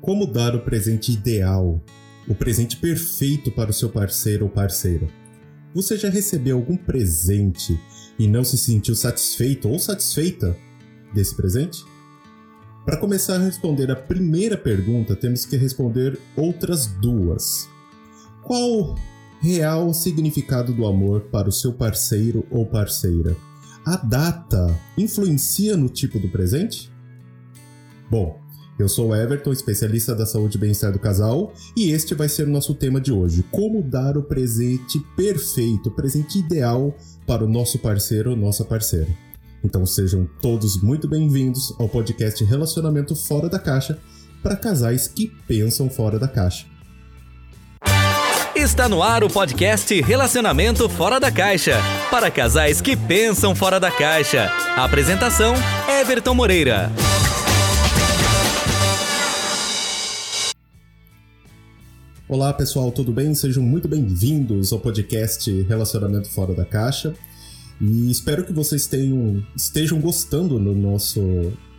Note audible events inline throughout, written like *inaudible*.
Como dar o presente ideal, o presente perfeito para o seu parceiro ou parceira? Você já recebeu algum presente e não se sentiu satisfeito ou satisfeita desse presente? Para começar a responder a primeira pergunta, temos que responder outras duas. Qual real significado do amor para o seu parceiro ou parceira? A data influencia no tipo do presente? Bom, eu sou o Everton, especialista da saúde e bem-estar do casal, e este vai ser o nosso tema de hoje: como dar o presente perfeito, o presente ideal para o nosso parceiro ou nossa parceira. Então sejam todos muito bem-vindos ao podcast Relacionamento Fora da Caixa para casais que pensam fora da caixa. Está no ar o podcast Relacionamento Fora da Caixa para casais que pensam fora da caixa. A apresentação: Everton Moreira. Olá pessoal, tudo bem? Sejam muito bem-vindos ao podcast Relacionamento Fora da Caixa. E espero que vocês tenham, estejam gostando do nosso,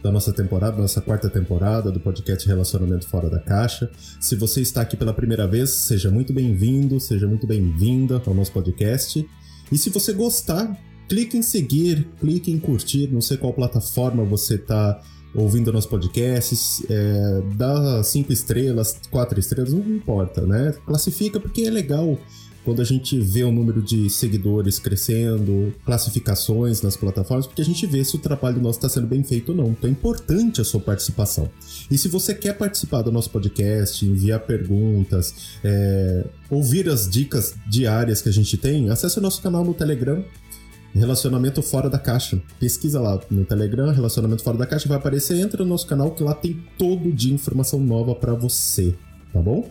da nossa temporada, nossa quarta temporada do podcast Relacionamento Fora da Caixa. Se você está aqui pela primeira vez, seja muito bem-vindo, seja muito bem-vinda ao nosso podcast. E se você gostar, clique em seguir, clique em curtir, não sei qual plataforma você está ouvindo nosso podcast, é, dá cinco estrelas, quatro estrelas, não importa, né? Classifica porque é legal quando a gente vê o número de seguidores crescendo, classificações nas plataformas, porque a gente vê se o trabalho nosso está sendo bem feito ou não. Então é importante a sua participação. E se você quer participar do nosso podcast, enviar perguntas, é, ouvir as dicas diárias que a gente tem, acesse o nosso canal no Telegram Relacionamento Fora da Caixa. Pesquisa lá no Telegram, Relacionamento Fora da Caixa, vai aparecer, entra no nosso canal que lá tem todo dia informação nova para você, tá bom?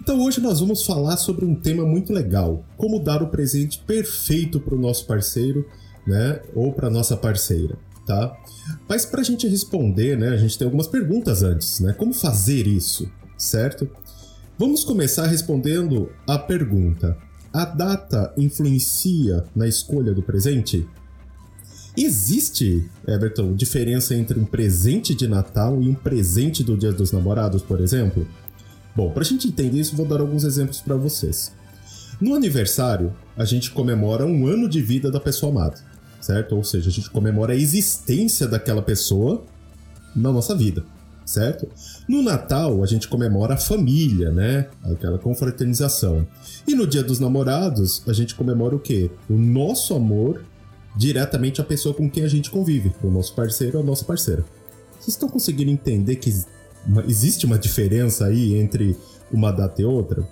Então hoje nós vamos falar sobre um tema muito legal: como dar o presente perfeito para o nosso parceiro, né, ou para nossa parceira, tá? Mas para a gente responder, né, a gente tem algumas perguntas antes, né? Como fazer isso, certo? Vamos começar respondendo a pergunta: a data influencia na escolha do presente? Existe, Everton, diferença entre um presente de Natal e um presente do Dia dos Namorados, por exemplo? Bom, para a gente entender isso, vou dar alguns exemplos para vocês. No aniversário, a gente comemora um ano de vida da pessoa amada, certo? Ou seja, a gente comemora a existência daquela pessoa na nossa vida certo? No Natal, a gente comemora a família, né? Aquela confraternização. E no Dia dos Namorados, a gente comemora o quê? O nosso amor diretamente à pessoa com quem a gente convive, o nosso parceiro ou a nossa parceira. Vocês estão conseguindo entender que existe uma diferença aí entre uma data e outra?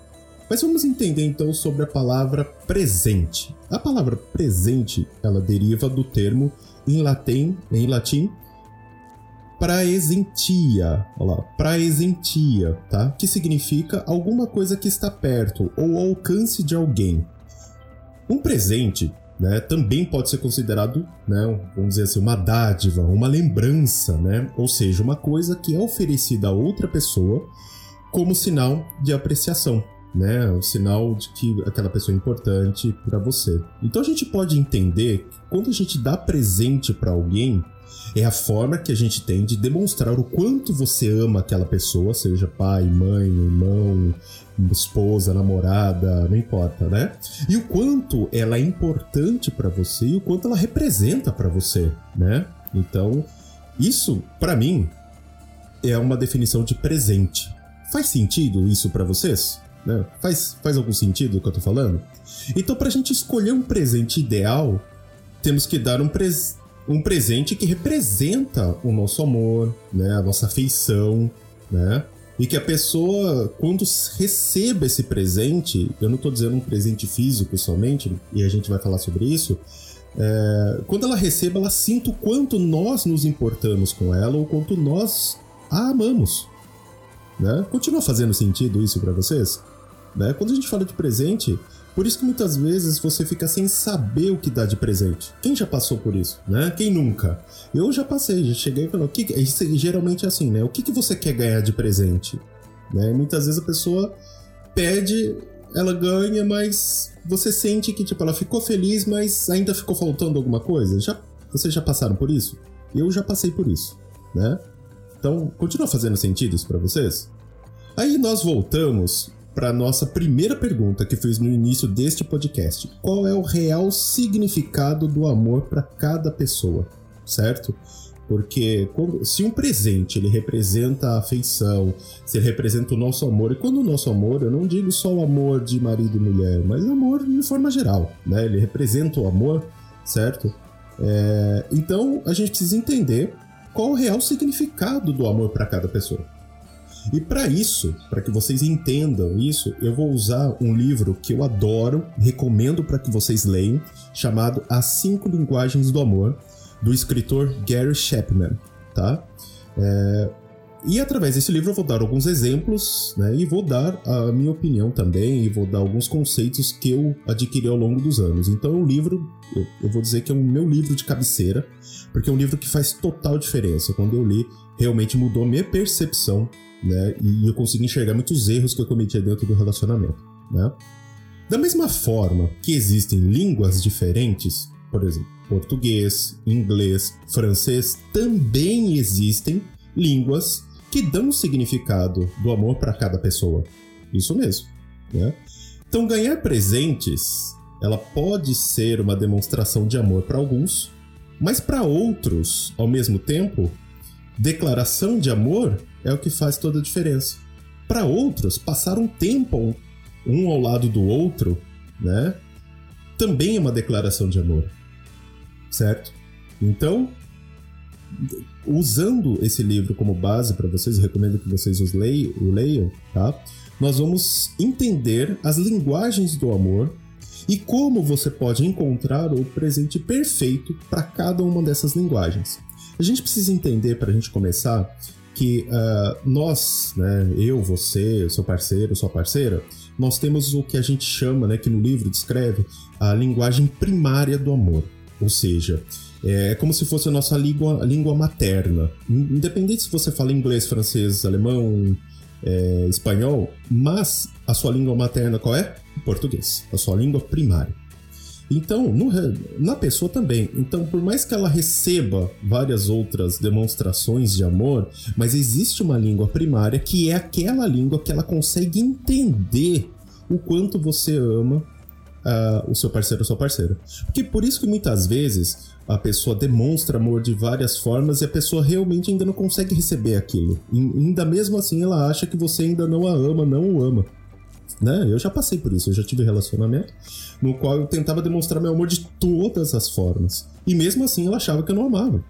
Mas vamos entender então sobre a palavra presente. A palavra presente, ela deriva do termo em latim, em latim praesentia, olha lá, praesentia, tá? Que significa alguma coisa que está perto ou ao alcance de alguém. Um presente, né, também pode ser considerado, né, vamos dizer assim, uma dádiva, uma lembrança, né? Ou seja, uma coisa que é oferecida a outra pessoa como sinal de apreciação, né? O sinal de que aquela pessoa é importante para você. Então a gente pode entender que quando a gente dá presente para alguém, é a forma que a gente tem de demonstrar o quanto você ama aquela pessoa, seja pai, mãe, irmão, esposa, namorada, não importa, né? E o quanto ela é importante para você e o quanto ela representa para você, né? Então, isso para mim é uma definição de presente. Faz sentido isso para vocês? Né? Faz, faz algum sentido o que eu tô falando? Então, pra gente escolher um presente ideal, temos que dar um presente um presente que representa o nosso amor, né, a nossa afeição, né? E que a pessoa, quando receba esse presente, eu não estou dizendo um presente físico somente, e a gente vai falar sobre isso, é, quando ela receba, ela sinta o quanto nós nos importamos com ela ou quanto nós a amamos. Né? Continua fazendo sentido isso para vocês? Né? Quando a gente fala de presente, por isso que muitas vezes você fica sem saber o que dá de presente. Quem já passou por isso, né? Quem nunca? Eu já passei, já cheguei e falei, o que, geralmente é assim, né? O que, que você quer ganhar de presente? Né? Muitas vezes a pessoa pede, ela ganha, mas você sente que tipo ela ficou feliz, mas ainda ficou faltando alguma coisa. Já, vocês já passaram por isso? Eu já passei por isso, né? Então, continua fazendo sentido isso para vocês? Aí nós voltamos para nossa primeira pergunta que fiz no início deste podcast. Qual é o real significado do amor para cada pessoa, certo? Porque se um presente ele representa a afeição, se ele representa o nosso amor, e quando o nosso amor, eu não digo só o amor de marido e mulher, mas amor de forma geral, né? Ele representa o amor, certo? É, então a gente precisa entender qual o real significado do amor para cada pessoa. E para isso, para que vocês entendam isso, eu vou usar um livro que eu adoro, recomendo para que vocês leiam, chamado As Cinco Linguagens do Amor, do escritor Gary Chapman, tá? É, e através desse livro eu vou dar alguns exemplos, né? E vou dar a minha opinião também, e vou dar alguns conceitos que eu adquiri ao longo dos anos. Então, o livro, eu, vou dizer que é o meu livro de cabeceira, porque é um livro que faz total diferença. Quando eu li, realmente mudou minha percepção, né? E eu consegui enxergar muitos erros que eu cometia dentro do relacionamento, né? Da mesma forma que existem línguas diferentes, por exemplo, português, inglês, francês, também existem línguas que dão significado do amor para cada pessoa. Isso mesmo. Né? Então, ganhar presentes, ela pode ser uma demonstração de amor para alguns, mas para outros, ao mesmo tempo, declaração de amor é o que faz toda a diferença. Para outros, passar um tempo um ao lado do outro, né? Também é uma declaração de amor certo? Então, usando esse livro como base para vocês, recomendo que vocês os leiam, o leiam, tá? Nós vamos entender as linguagens do amor e como você pode encontrar o presente perfeito para cada uma dessas linguagens. A gente precisa entender, para a gente começar, que uh, nós, né, eu, você, seu parceiro, sua parceira, nós temos o que a gente chama, né, que no livro descreve, a linguagem primária do amor. Ou seja, é como se fosse a nossa língua, língua materna. Independente se você fala inglês, francês, alemão, é, espanhol, mas a sua língua materna qual é? Português. A sua língua primária. Então, no, na pessoa também. Então, por mais que ela receba várias outras demonstrações de amor, mas existe uma língua primária que é aquela língua que ela consegue entender o quanto você ama uh, o seu parceiro ou sua parceira. Porque por isso que muitas vezes a pessoa demonstra amor de várias formas e a pessoa realmente ainda não consegue receber aquilo. E ainda mesmo assim ela acha que você ainda não a ama, não o ama. Né? Eu já passei por isso, eu já tive relacionamento no qual eu tentava demonstrar meu amor de todas as formas. E mesmo assim ela achava que eu não amava.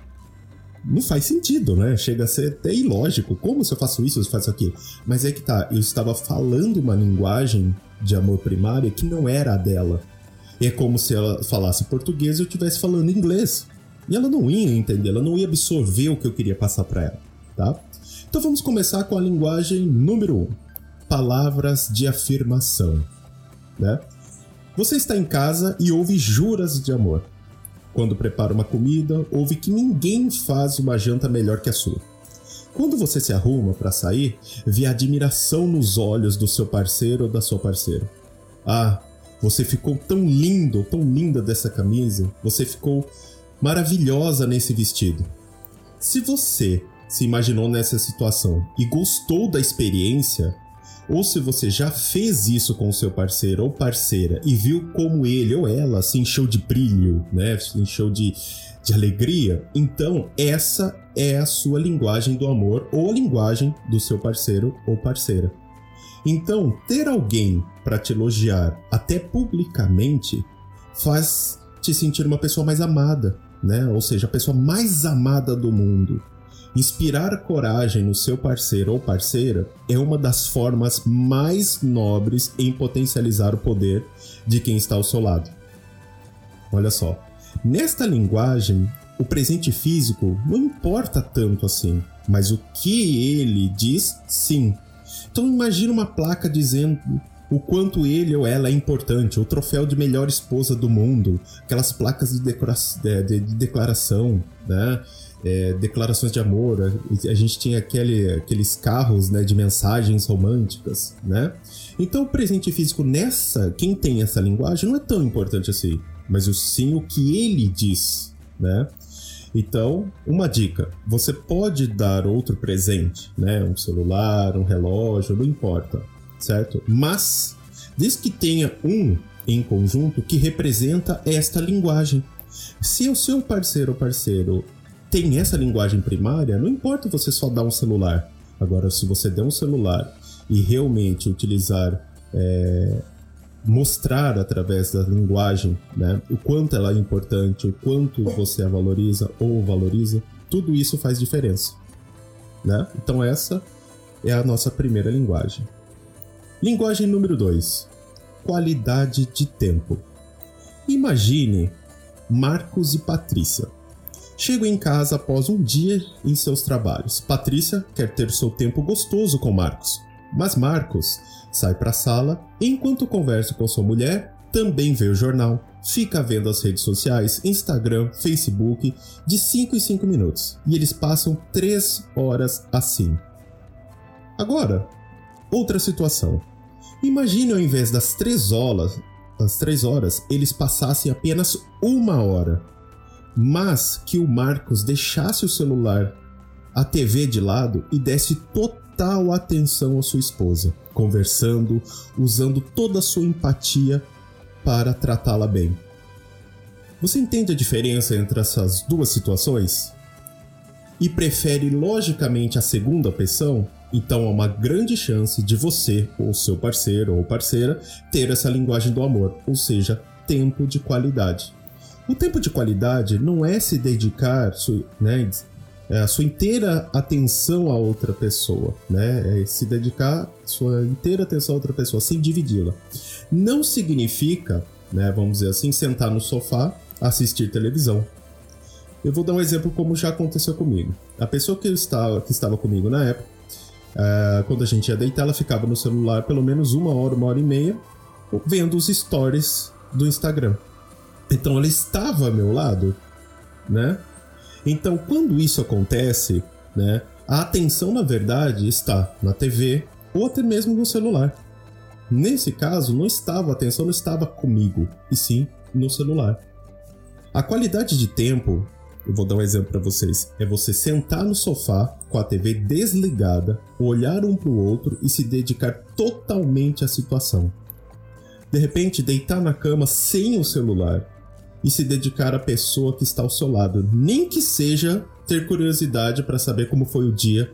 Não faz sentido, né? Chega a ser até ilógico. Como se eu faço isso, eu faço aquilo? Mas é que tá, eu estava falando uma linguagem de amor primária que não era a dela. É como se ela falasse português e eu estivesse falando inglês. E ela não ia entender, ela não ia absorver o que eu queria passar para ela, tá? Então vamos começar com a linguagem número 1. Um, palavras de afirmação, né? Você está em casa e ouve juras de amor. Quando prepara uma comida, ouve que ninguém faz uma janta melhor que a sua. Quando você se arruma para sair, vê admiração nos olhos do seu parceiro ou da sua parceira. Ah, você ficou tão lindo, tão linda dessa camisa, você ficou maravilhosa nesse vestido. Se você se imaginou nessa situação e gostou da experiência, ou se você já fez isso com o seu parceiro ou parceira e viu como ele ou ela se encheu de brilho, né, se encheu de, de alegria, então essa é a sua linguagem do amor ou a linguagem do seu parceiro ou parceira. Então, ter alguém para te elogiar, até publicamente, faz te sentir uma pessoa mais amada, né? Ou seja, a pessoa mais amada do mundo. Inspirar coragem no seu parceiro ou parceira é uma das formas mais nobres em potencializar o poder de quem está ao seu lado. Olha só, nesta linguagem, o presente físico não importa tanto assim, mas o que ele diz, sim. Então imagina uma placa dizendo o quanto ele ou ela é importante, o troféu de melhor esposa do mundo, aquelas placas de, de, de declaração, né? É, declarações de amor, a, a gente tinha aquele, aqueles carros né, de mensagens românticas, né? Então o presente físico nessa, quem tem essa linguagem não é tão importante assim, mas sim o que ele diz, né? Então, uma dica: você pode dar outro presente, né? Um celular, um relógio, não importa, certo? Mas, desde que tenha um em conjunto que representa esta linguagem. Se o seu parceiro ou parceiro tem essa linguagem primária, não importa você só dar um celular. Agora, se você der um celular e realmente utilizar, é, mostrar através da linguagem, né, o quanto ela é importante, o quanto você a valoriza ou valoriza, tudo isso faz diferença. Né? Então, essa é a nossa primeira linguagem. Linguagem número 2: qualidade de tempo. Imagine Marcos e Patrícia. Chegam em casa após um dia em seus trabalhos. Patrícia quer ter seu tempo gostoso com Marcos, mas Marcos sai para a sala enquanto conversa com sua mulher, também vê o jornal, fica vendo as redes sociais, Instagram, Facebook, de 5 em 5 minutos. E eles passam 3 horas assim. Agora, outra situação. Imagine ao invés das 3 horas, das 3 horas, eles passassem apenas uma hora. Mas que o Marcos deixasse o celular, a TV de lado e desse total atenção à sua esposa conversando, usando toda a sua empatia para tratá-la bem. Você entende a diferença entre essas duas situações? E prefere logicamente a segunda opção? Então há uma grande chance de você, ou seu parceiro ou parceira, ter essa linguagem do amor, ou seja, tempo de qualidade. O tempo de qualidade não é se dedicar, né, é, a sua inteira atenção a outra pessoa, né? É se dedicar sua inteira atenção a outra pessoa, sem dividi-la. Não significa, né, vamos dizer assim, sentar no sofá, assistir televisão. Eu vou dar um exemplo como já aconteceu comigo. A pessoa que, estava, que estava comigo na época, é, quando a gente ia deitar, ela ficava no celular pelo menos uma hora, uma hora e meia, vendo os stories do Instagram. Então ela estava ao meu lado, né? Então, quando isso acontece, né, a atenção na verdade está na TV ou até mesmo no celular. Nesse caso, não estava a atenção não estava comigo, e sim no celular. A qualidade de tempo, eu vou dar um exemplo para vocês, é você sentar no sofá com a TV desligada, olhar um para o outro e se dedicar totalmente à situação. De repente, deitar na cama sem o celular e se dedicar à pessoa que está ao seu lado, nem que seja ter curiosidade para saber como foi o dia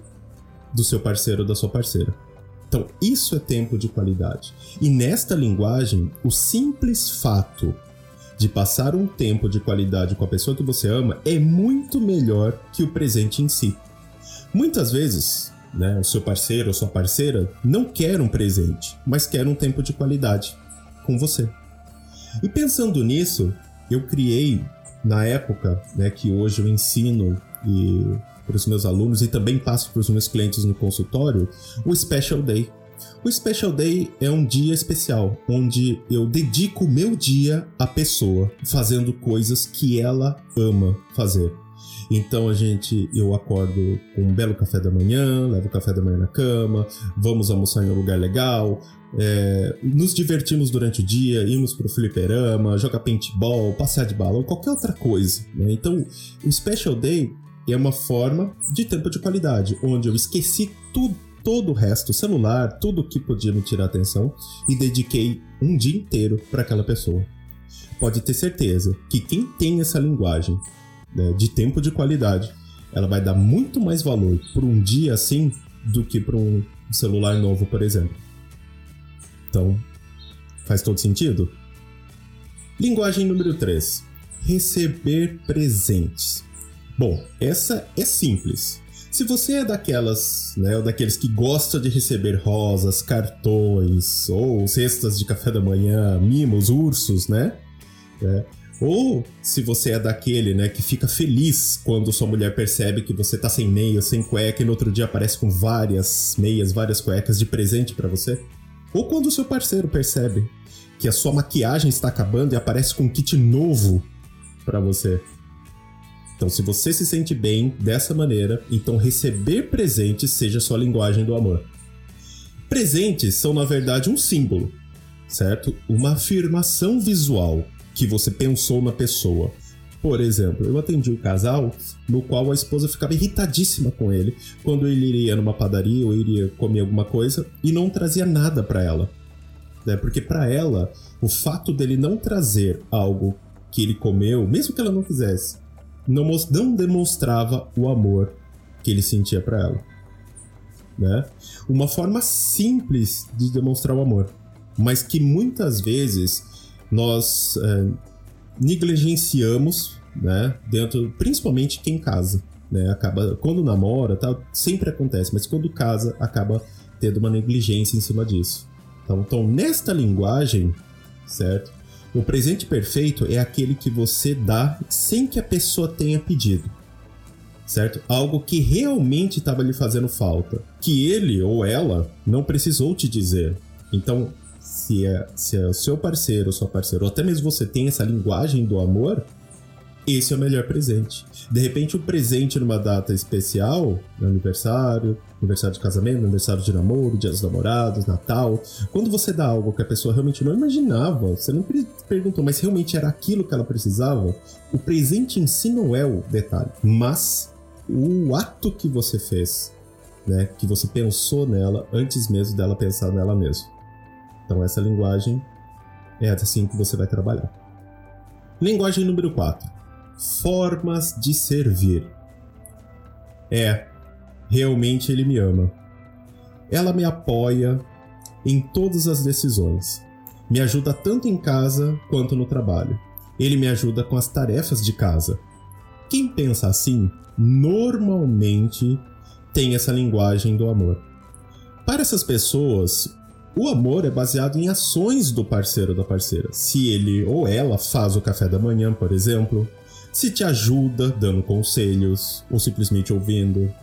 do seu parceiro ou da sua parceira. Então, isso é tempo de qualidade. E nesta linguagem, o simples fato de passar um tempo de qualidade com a pessoa que você ama é muito melhor que o presente em si. Muitas vezes, né, o seu parceiro ou sua parceira não quer um presente, mas quer um tempo de qualidade com você. E pensando nisso, eu criei na época, né, que hoje eu ensino e para os meus alunos e também passo para os meus clientes no consultório, o Special Day. O Special Day é um dia especial, onde eu dedico o meu dia à pessoa, fazendo coisas que ela ama fazer. Então a gente, eu acordo com um belo café da manhã, levo o café da manhã na cama, vamos almoçar em um lugar legal, é, nos divertimos durante o dia, íamos pro fliperama, jogar paintball, passear de balão, qualquer outra coisa. Né? Então, o Special Day é uma forma de tempo de qualidade, onde eu esqueci tudo, todo o resto, celular, tudo que podia me tirar atenção e dediquei um dia inteiro para aquela pessoa. Pode ter certeza que quem tem essa linguagem né, de tempo de qualidade, ela vai dar muito mais valor por um dia assim do que para um celular novo, por exemplo. Então, faz todo sentido? Linguagem número 3. Receber presentes. Bom, essa é simples. Se você é daquelas, né, ou daqueles que gosta de receber rosas, cartões, ou cestas de café da manhã, mimos, ursos, né? É, ou se você é daquele, né, que fica feliz quando sua mulher percebe que você tá sem meia, sem cueca e no outro dia aparece com várias meias, várias cuecas de presente para você. Ou quando o seu parceiro percebe que a sua maquiagem está acabando e aparece com um kit novo para você. Então, se você se sente bem dessa maneira, então receber presentes seja sua linguagem do amor. Presentes são, na verdade, um símbolo, certo? Uma afirmação visual que você pensou na pessoa. Por exemplo, eu atendi um casal no qual a esposa ficava irritadíssima com ele quando ele iria numa padaria ou iria comer alguma coisa e não trazia nada para ela. Né? Porque para ela, o fato dele não trazer algo que ele comeu, mesmo que ela não quisesse, não, não demonstrava o amor que ele sentia para ela. Né? Uma forma simples de demonstrar o amor, mas que muitas vezes nós é, negligenciamos, né? Dentro, principalmente quem casa, né? Acaba quando namora, tá? Sempre acontece, mas quando casa acaba tendo uma negligência em cima disso. Então, então nesta linguagem, certo? O presente perfeito é aquele que você dá sem que a pessoa tenha pedido. Certo? Algo que realmente estava lhe fazendo falta. Que ele ou ela não precisou te dizer. Então, se é, se é o seu parceiro ou sua parceira, ou até mesmo você tem essa linguagem do amor, esse é o melhor presente. De repente, um presente numa data especial, aniversário, aniversário de casamento, aniversário de namoro, dia dos namorados, Natal. Quando você dá algo que a pessoa realmente não imaginava, você não perguntou, mas realmente era aquilo que ela precisava, o presente em si não é o detalhe, mas o ato que você fez, né? Que você pensou nela antes mesmo dela pensar nela mesma. Então essa linguagem é assim que você vai trabalhar. Linguagem número 4. Formas de servir. É, realmente ele me ama. Ela me apoia em todas as decisões. Me ajuda tanto em casa quanto no trabalho. Ele me ajuda com as tarefas de casa. Quem pensa assim, normalmente tem essa linguagem do amor. Para essas pessoas, o amor é baseado em ações do parceiro ou da parceira. Se ele ou ela faz o café da manhã, por exemplo, se te ajuda dando conselhos ou simplesmente ouvindo,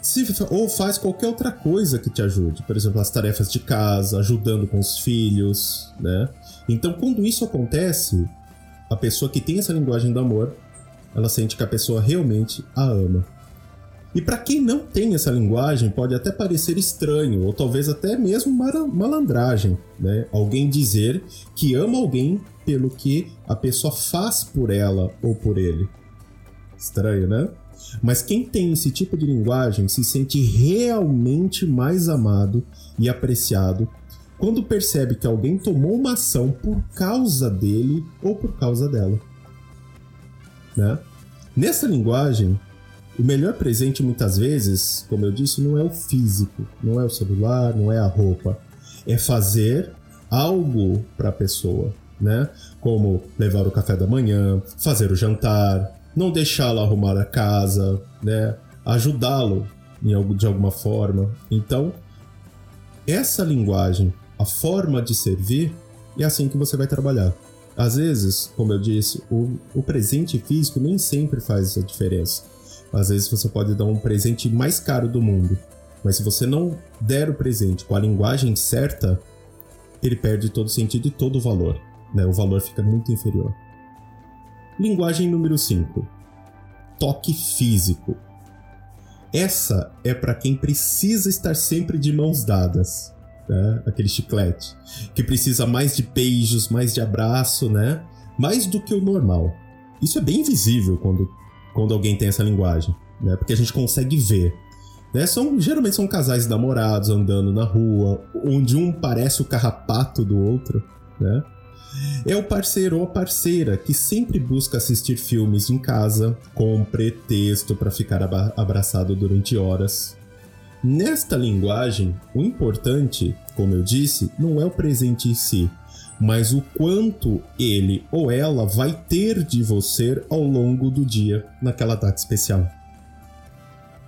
se, ou faz qualquer outra coisa que te ajude, por exemplo, as tarefas de casa, ajudando com os filhos, né? Então, quando isso acontece, a pessoa que tem essa linguagem do amor, ela sente que a pessoa realmente a ama. E para quem não tem essa linguagem, pode até parecer estranho, ou talvez até mesmo malandragem, né? Alguém dizer que ama alguém pelo que a pessoa faz por ela ou por ele. Estranho, né? Mas quem tem esse tipo de linguagem se sente realmente mais amado e apreciado quando percebe que alguém tomou uma ação por causa dele ou por causa dela. Né? Nessa linguagem, o melhor presente, muitas vezes, como eu disse, não é o físico, não é o celular, não é a roupa. É fazer algo para a pessoa, né? Como levar o café da manhã, fazer o jantar, não deixá-lo arrumar a casa, né? Ajudá-lo de alguma forma. Então, essa linguagem, a forma de servir, é assim que você vai trabalhar. Às vezes, como eu disse, o, o presente físico nem sempre faz a diferença. Às vezes você pode dar um presente mais caro do mundo, mas se você não der o presente com a linguagem certa, ele perde todo o sentido e todo o valor. Né? O valor fica muito inferior. Linguagem número 5. Toque físico. Essa é para quem precisa estar sempre de mãos dadas. Né? Aquele chiclete. Que precisa mais de beijos, mais de abraço, né? Mais do que o normal. Isso é bem visível quando quando alguém tem essa linguagem, né? Porque a gente consegue ver. Né? São, geralmente são casais namorados andando na rua, onde um parece o carrapato do outro, né? É o parceiro ou a parceira que sempre busca assistir filmes em casa com pretexto para ficar abraçado durante horas. Nesta linguagem, o importante, como eu disse, não é o presente em si, mas o quanto ele ou ela vai ter de você ao longo do dia naquela data especial.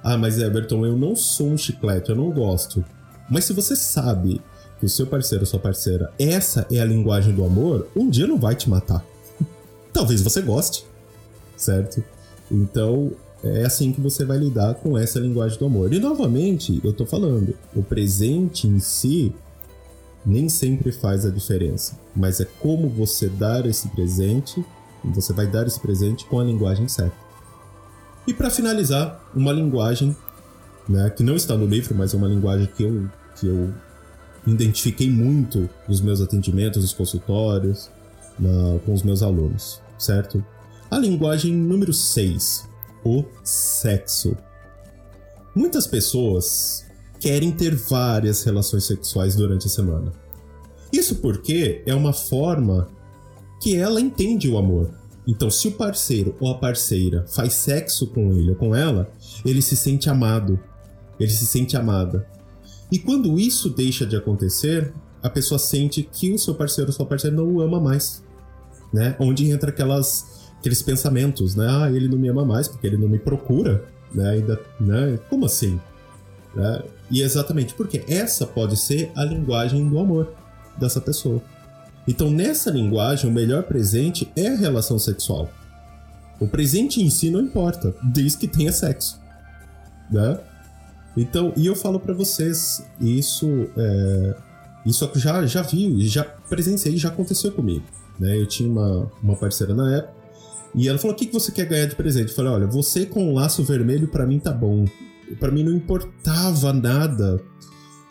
Ah, mas Everton, eu não sou um chiclete, eu não gosto. Mas se você sabe que o seu parceiro ou sua parceira, essa é a linguagem do amor, um dia não vai te matar. *laughs* Talvez você goste, certo? Então, é assim que você vai lidar com essa linguagem do amor. E novamente, eu tô falando, o presente em si nem sempre faz a diferença, mas é como você dar esse presente, você vai dar esse presente com a linguagem certa. E para finalizar, uma linguagem né, que não está no livro, mas é uma linguagem que eu, que eu identifiquei muito nos meus atendimentos, nos consultórios, na, com os meus alunos, certo? A linguagem número 6, o sexo. Muitas pessoas querem ter várias relações sexuais durante a semana. Isso porque é uma forma que ela entende o amor. Então, se o parceiro ou a parceira faz sexo com ele ou com ela, ele se sente amado. Ele se sente amada. E quando isso deixa de acontecer, a pessoa sente que o seu parceiro ou sua parceira não o ama mais. Né? Onde entra aquelas, aqueles pensamentos, né? Ah, ele não me ama mais porque ele não me procura. Né? Ainda, né? Como assim? Né? E exatamente porque essa pode ser a linguagem do amor dessa pessoa. Então, nessa linguagem, o melhor presente é a relação sexual. O presente em si não importa, desde que tenha sexo. Né? Então, e eu falo para vocês, isso é, isso já, já vi, já presenciei, já aconteceu comigo. Né? Eu tinha uma, uma parceira na época, e ela falou: O que, que você quer ganhar de presente? Eu falei: Olha, você com um laço vermelho para mim tá bom. Para mim não importava nada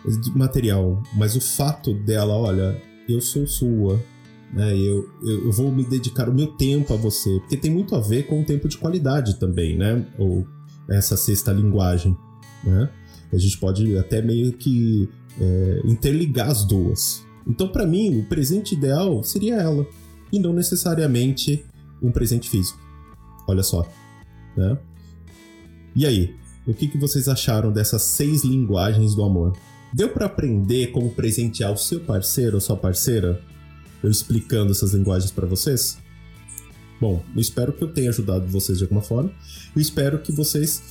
de material, mas o fato dela, olha, eu sou sua, né? Eu, eu, vou me dedicar o meu tempo a você, porque tem muito a ver com o tempo de qualidade também, né? Ou essa sexta linguagem, né? A gente pode até meio que é, interligar as duas. Então, para mim, o presente ideal seria ela, e não necessariamente um presente físico. Olha só, né? E aí, o que, que vocês acharam dessas seis linguagens do amor? Deu para aprender como presentear o seu parceiro ou sua parceira? Eu explicando essas linguagens para vocês? Bom, eu espero que eu tenha ajudado vocês de alguma forma. Eu espero que vocês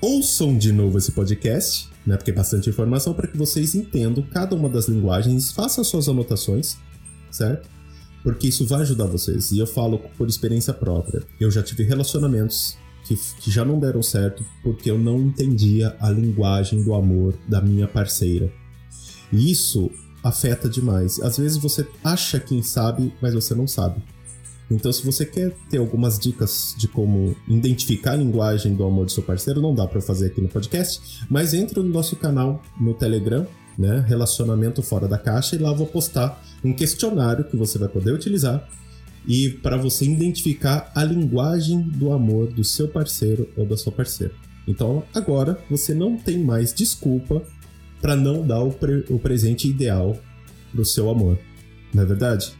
ouçam de novo esse podcast, né? Porque é bastante informação para que vocês entendam cada uma das linguagens, façam suas anotações, certo? Porque isso vai ajudar vocês. E eu falo por experiência própria. Eu já tive relacionamentos que, que já não deram certo porque eu não entendia a linguagem do amor da minha parceira. E isso afeta demais. Às vezes você acha quem sabe, mas você não sabe. Então, se você quer ter algumas dicas de como identificar a linguagem do amor do seu parceiro, não dá para fazer aqui no podcast, mas entra no nosso canal no Telegram, né, Relacionamento Fora da Caixa, e lá eu vou postar um questionário que você vai poder utilizar e para você identificar a linguagem do amor do seu parceiro ou da sua parceira. Então agora você não tem mais desculpa para não dar o, pre o presente ideal pro seu amor, não é verdade?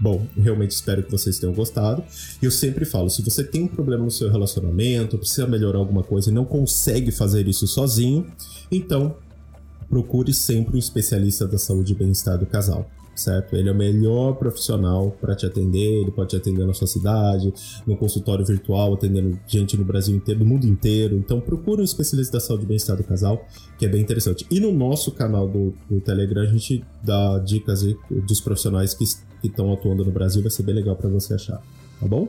Bom, realmente espero que vocês tenham gostado. Eu sempre falo, se você tem um problema no seu relacionamento, precisa melhorar alguma coisa e não consegue fazer isso sozinho, então procure sempre um especialista da saúde e bem-estar do casal certo? Ele é o melhor profissional para te atender, ele pode te atender na sua cidade, no consultório virtual, atendendo gente no Brasil inteiro, no mundo inteiro. Então procura um especialista da saúde e bem-estar do casal, que é bem interessante. E no nosso canal do, do Telegram a gente dá dicas dos profissionais que estão atuando no Brasil, vai ser bem legal para você achar, tá bom?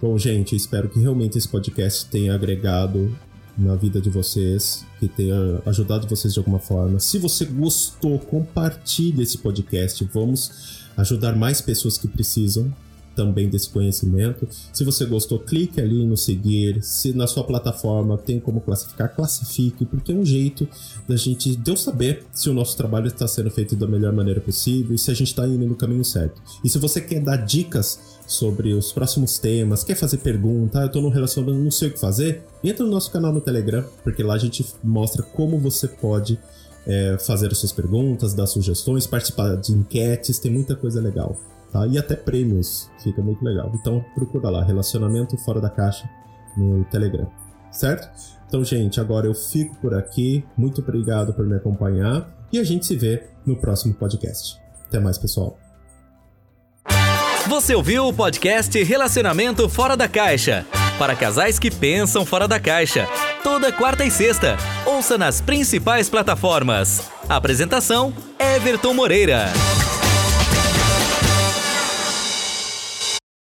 Bom, gente, espero que realmente esse podcast tenha agregado na vida de vocês, que tenha ajudado vocês de alguma forma. Se você gostou, compartilhe esse podcast. Vamos ajudar mais pessoas que precisam também desse conhecimento. Se você gostou, clique ali no seguir. Se na sua plataforma tem como classificar, classifique, porque é um jeito da gente de eu saber se o nosso trabalho está sendo feito da melhor maneira possível e se a gente está indo no caminho certo. E se você quer dar dicas sobre os próximos temas, quer fazer pergunta, ah, eu tô num relacionamento, não sei o que fazer, entra no nosso canal no Telegram, porque lá a gente mostra como você pode é, fazer as suas perguntas, dar sugestões, participar de enquetes, tem muita coisa legal tá? E até prêmios, fica muito legal. Então procura lá, Relacionamento Fora da Caixa no Telegram, certo? Então, gente, agora eu fico por aqui. Muito obrigado por me acompanhar e a gente se vê no próximo podcast. Até mais, pessoal. Você ouviu o podcast Relacionamento Fora da Caixa? Para casais que pensam fora da caixa. Toda quarta e sexta. Ouça nas principais plataformas. Apresentação: Everton Moreira.